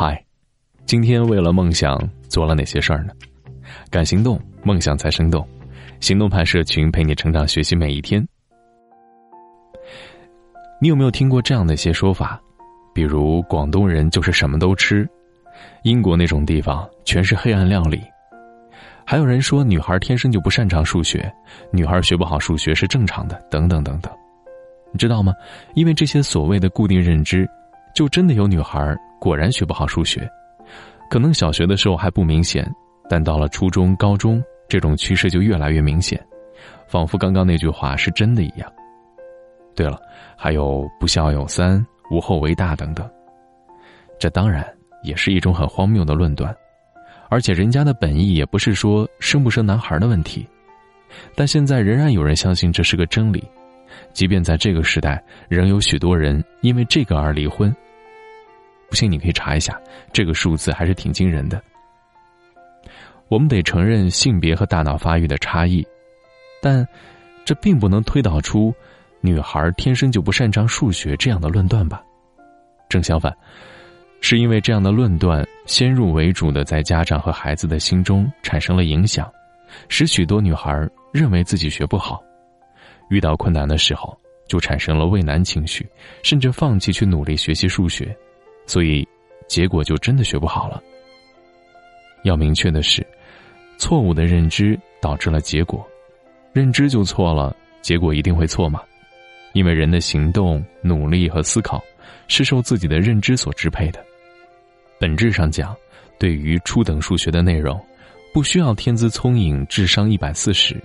嗨，今天为了梦想做了哪些事儿呢？敢行动，梦想才生动。行动派社群陪你成长学习每一天。你有没有听过这样的一些说法？比如广东人就是什么都吃，英国那种地方全是黑暗料理。还有人说女孩天生就不擅长数学，女孩学不好数学是正常的，等等等等。你知道吗？因为这些所谓的固定认知，就真的有女孩。果然学不好数学，可能小学的时候还不明显，但到了初中、高中，这种趋势就越来越明显，仿佛刚刚那句话是真的一样。对了，还有“不孝有三，无后为大”等等，这当然也是一种很荒谬的论断，而且人家的本意也不是说生不生男孩的问题，但现在仍然有人相信这是个真理，即便在这个时代，仍有许多人因为这个而离婚。不信你可以查一下，这个数字还是挺惊人的。我们得承认性别和大脑发育的差异，但这并不能推导出女孩天生就不擅长数学这样的论断吧？正相反，是因为这样的论断先入为主的在家长和孩子的心中产生了影响，使许多女孩认为自己学不好，遇到困难的时候就产生了畏难情绪，甚至放弃去努力学习数学。所以，结果就真的学不好了。要明确的是，错误的认知导致了结果，认知就错了，结果一定会错吗？因为人的行动、努力和思考是受自己的认知所支配的。本质上讲，对于初等数学的内容，不需要天资聪颖、智商一百四十，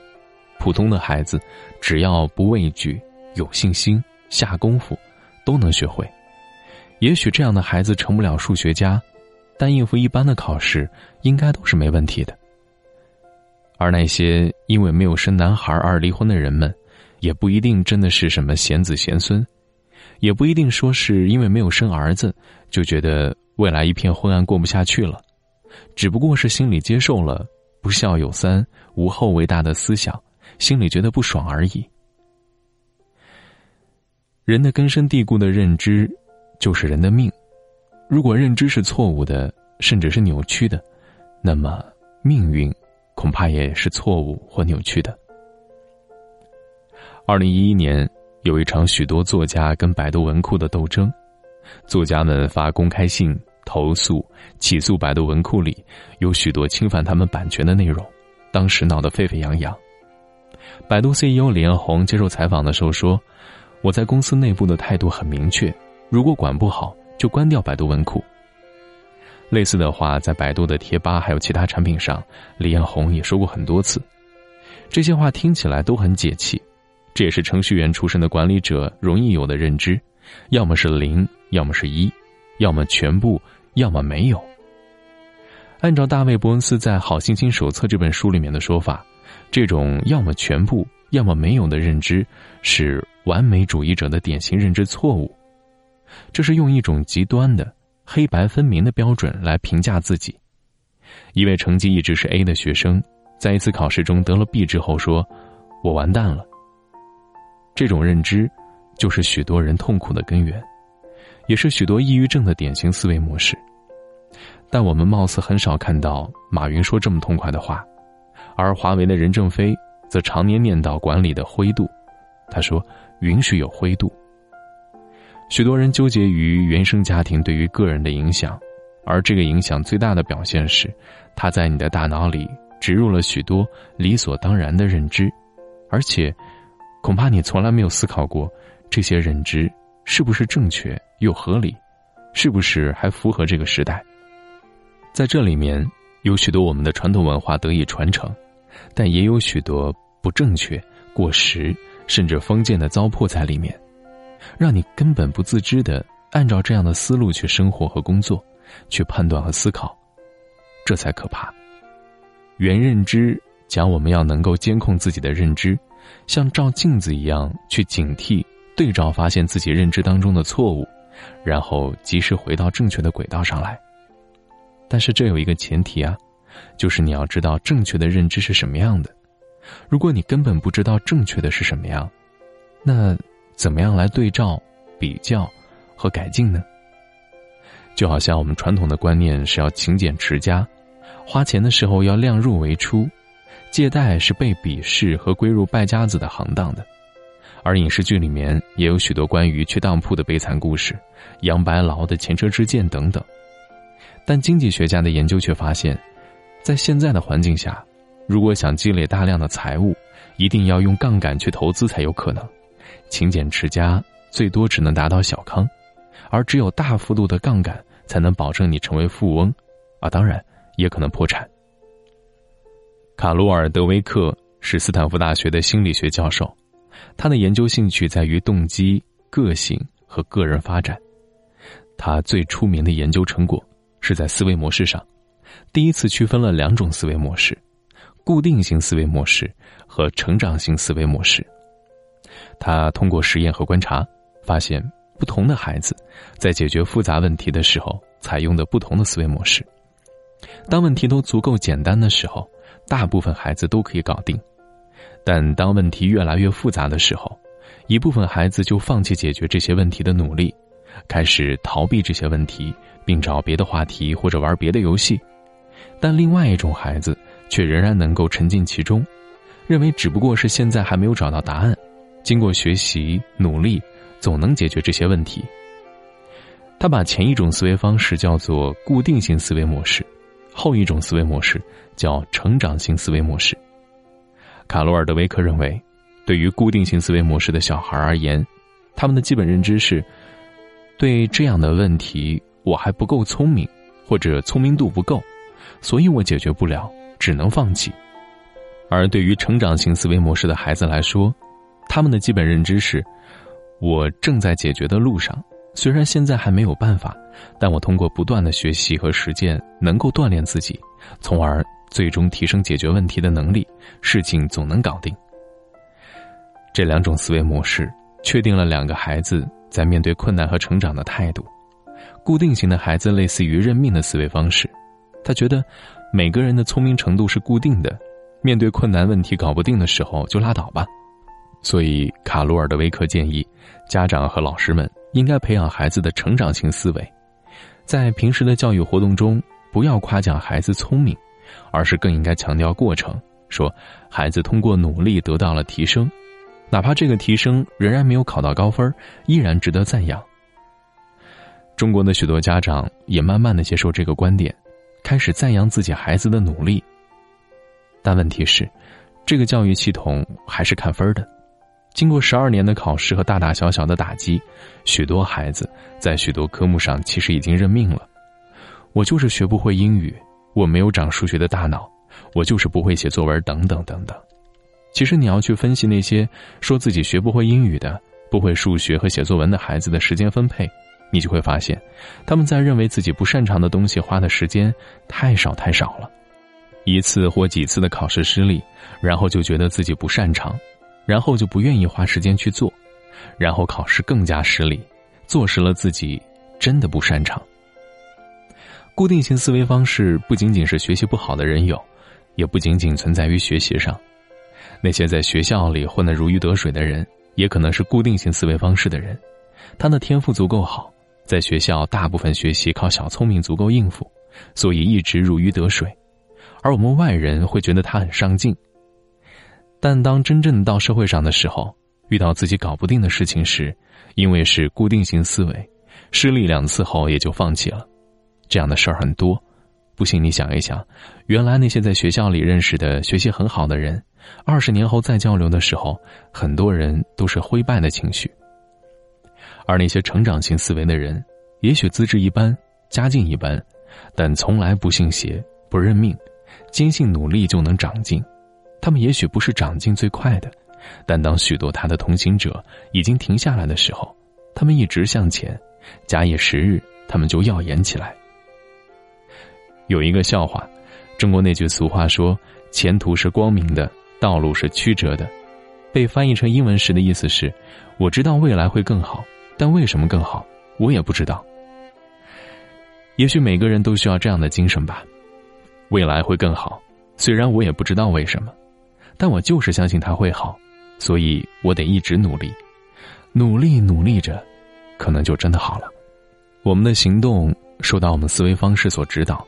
普通的孩子只要不畏惧、有信心、下功夫，都能学会。也许这样的孩子成不了数学家，但应付一般的考试应该都是没问题的。而那些因为没有生男孩而离婚的人们，也不一定真的是什么贤子贤孙，也不一定说是因为没有生儿子就觉得未来一片昏暗过不下去了，只不过是心里接受了“不孝有三，无后为大”的思想，心里觉得不爽而已。人的根深蒂固的认知。就是人的命，如果认知是错误的，甚至是扭曲的，那么命运恐怕也是错误或扭曲的。二零一一年，有一场许多作家跟百度文库的斗争，作家们发公开信投诉、起诉百度文库里有许多侵犯他们版权的内容，当时闹得沸沸扬扬。百度 CEO 李彦宏接受采访的时候说：“我在公司内部的态度很明确。”如果管不好，就关掉百度文库。类似的话，在百度的贴吧还有其他产品上，李彦宏也说过很多次。这些话听起来都很解气，这也是程序员出身的管理者容易有的认知：要么是零，要么是一，要么全部，要么没有。按照大卫·伯恩斯在《好心情手册》这本书里面的说法，这种要么全部，要么没有的认知，是完美主义者的典型认知错误。这是用一种极端的黑白分明的标准来评价自己。一位成绩一直是 A 的学生，在一次考试中得了 B 之后说：“我完蛋了。”这种认知，就是许多人痛苦的根源，也是许多抑郁症的典型思维模式。但我们貌似很少看到马云说这么痛快的话，而华为的任正非则常年念叨管理的灰度。他说：“允许有灰度。”许多人纠结于原生家庭对于个人的影响，而这个影响最大的表现是，他在你的大脑里植入了许多理所当然的认知，而且，恐怕你从来没有思考过这些认知是不是正确又合理，是不是还符合这个时代。在这里面，有许多我们的传统文化得以传承，但也有许多不正确、过时，甚至封建的糟粕在里面。让你根本不自知的按照这样的思路去生活和工作，去判断和思考，这才可怕。原认知讲我们要能够监控自己的认知，像照镜子一样去警惕、对照，发现自己认知当中的错误，然后及时回到正确的轨道上来。但是这有一个前提啊，就是你要知道正确的认知是什么样的。如果你根本不知道正确的是什么样，那。怎么样来对照、比较和改进呢？就好像我们传统的观念是要勤俭持家，花钱的时候要量入为出，借贷是被鄙视和归入败家子的行当的。而影视剧里面也有许多关于去当铺的悲惨故事，杨白劳的前车之鉴等等。但经济学家的研究却发现，在现在的环境下，如果想积累大量的财物，一定要用杠杆去投资才有可能。勤俭持家最多只能达到小康，而只有大幅度的杠杆才能保证你成为富翁，啊，当然也可能破产。卡罗尔·德威克是斯坦福大学的心理学教授。他的研究兴趣在于动机、个性和个人发展。他最出名的研究成果是在思维模式上，第一次区分了两种思维模式：固定型思维模式和成长型思维模式。他通过实验和观察，发现不同的孩子在解决复杂问题的时候采用的不同的思维模式。当问题都足够简单的时候，大部分孩子都可以搞定。但当问题越来越复杂的时候，一部分孩子就放弃解决这些问题的努力，开始逃避这些问题，并找别的话题或者玩别的游戏。但另外一种孩子却仍然能够沉浸其中，认为只不过是现在还没有找到答案，经过学习努力，总能解决这些问题。他把前一种思维方式叫做固定性思维模式，后一种思维模式叫成长性思维模式。卡罗尔·德维克认为，对于固定型思维模式的小孩而言，他们的基本认知是：对这样的问题我还不够聪明，或者聪明度不够，所以我解决不了，只能放弃。而对于成长型思维模式的孩子来说，他们的基本认知是：我正在解决的路上，虽然现在还没有办法，但我通过不断的学习和实践，能够锻炼自己，从而。最终提升解决问题的能力，事情总能搞定。这两种思维模式确定了两个孩子在面对困难和成长的态度。固定型的孩子类似于认命的思维方式，他觉得每个人的聪明程度是固定的，面对困难问题搞不定的时候就拉倒吧。所以，卡罗尔的维克建议家长和老师们应该培养孩子的成长型思维，在平时的教育活动中不要夸奖孩子聪明。而是更应该强调过程，说孩子通过努力得到了提升，哪怕这个提升仍然没有考到高分，依然值得赞扬。中国的许多家长也慢慢的接受这个观点，开始赞扬自己孩子的努力。但问题是，这个教育系统还是看分的，经过十二年的考试和大大小小的打击，许多孩子在许多科目上其实已经认命了。我就是学不会英语。我没有长数学的大脑，我就是不会写作文，等等等等。其实你要去分析那些说自己学不会英语的、不会数学和写作文的孩子的时间分配，你就会发现，他们在认为自己不擅长的东西花的时间太少太少了。一次或几次的考试失利，然后就觉得自己不擅长，然后就不愿意花时间去做，然后考试更加失利，坐实了自己真的不擅长。固定型思维方式不仅仅是学习不好的人有，也不仅仅存在于学习上。那些在学校里混得如鱼得水的人，也可能是固定型思维方式的人。他的天赋足够好，在学校大部分学习靠小聪明足够应付，所以一直如鱼得水。而我们外人会觉得他很上进。但当真正到社会上的时候，遇到自己搞不定的事情时，因为是固定型思维，失利两次后也就放弃了。这样的事儿很多，不信你想一想，原来那些在学校里认识的学习很好的人，二十年后再交流的时候，很多人都是灰败的情绪。而那些成长型思维的人，也许资质一般，家境一般，但从来不信邪，不认命，坚信努力就能长进。他们也许不是长进最快的，但当许多他的同行者已经停下来的时候，他们一直向前，假以时日，他们就耀眼起来。有一个笑话，中国那句俗话说：“前途是光明的，道路是曲折的。”被翻译成英文时的意思是：“我知道未来会更好，但为什么更好，我也不知道。”也许每个人都需要这样的精神吧。未来会更好，虽然我也不知道为什么，但我就是相信它会好，所以我得一直努力，努力努力着，可能就真的好了。我们的行动受到我们思维方式所指导，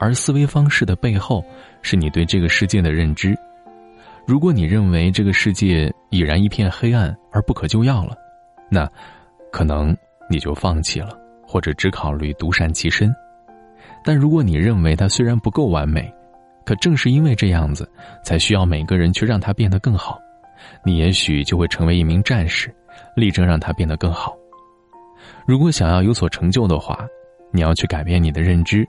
而思维方式的背后是你对这个世界的认知。如果你认为这个世界已然一片黑暗而不可救药了，那可能你就放弃了，或者只考虑独善其身。但如果你认为它虽然不够完美，可正是因为这样子，才需要每个人去让他变得更好，你也许就会成为一名战士，力争让他变得更好。如果想要有所成就的话，你要去改变你的认知，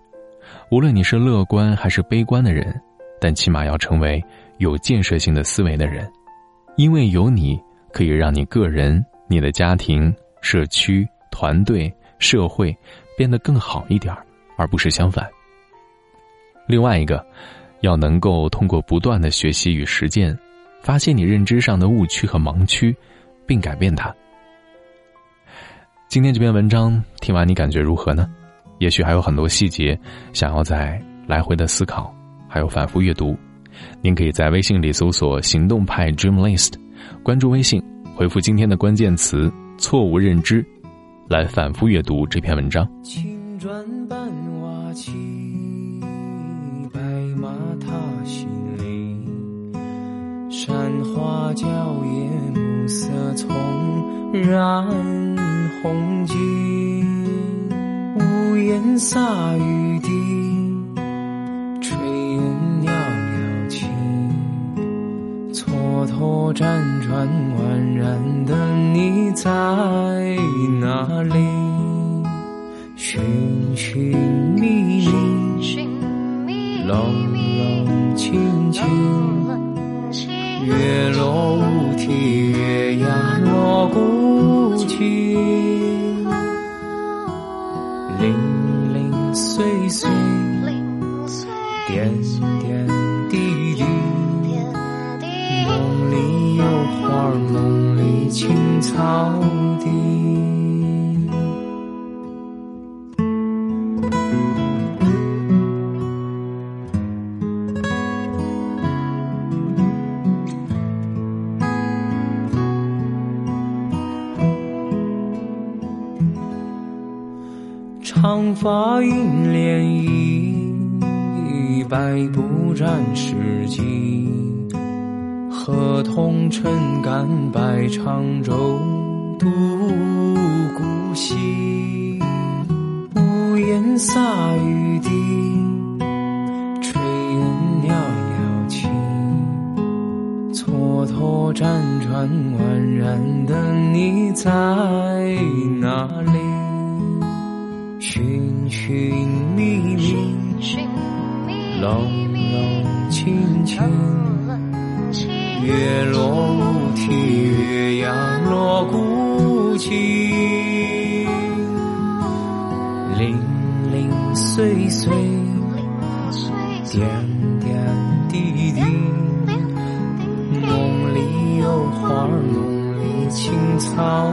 无论你是乐观还是悲观的人，但起码要成为有建设性的思维的人，因为有你可以让你个人、你的家庭、社区、团队、社会变得更好一点而不是相反。另外一个。要能够通过不断的学习与实践，发现你认知上的误区和盲区，并改变它。今天这篇文章听完你感觉如何呢？也许还有很多细节想要再来回的思考，还有反复阅读。您可以在微信里搜索“行动派 Dream List”，关注微信，回复今天的关键词“错误认知”，来反复阅读这篇文章。青砖半瓦起山花娇艳，暮色丛染红巾。屋檐洒雨滴，炊烟袅袅起。蹉跎辗转，宛然的你在哪里？寻寻觅觅，冷冷清清。月落乌啼，月牙落孤井，零零碎碎，发映涟漪，百步斩世纪。河童撑杆，摆长舟渡孤西。屋檐洒雨滴，孤井，零零碎碎，点点滴滴，梦里有花，梦里青草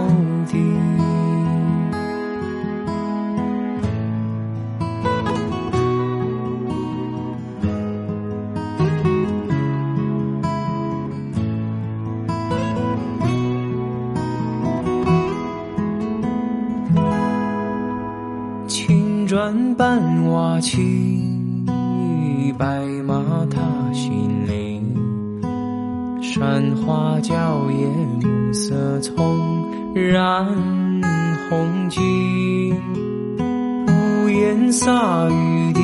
转半瓦青，白马踏新林。山花娇艳，暮色葱染红巾。屋檐洒雨滴，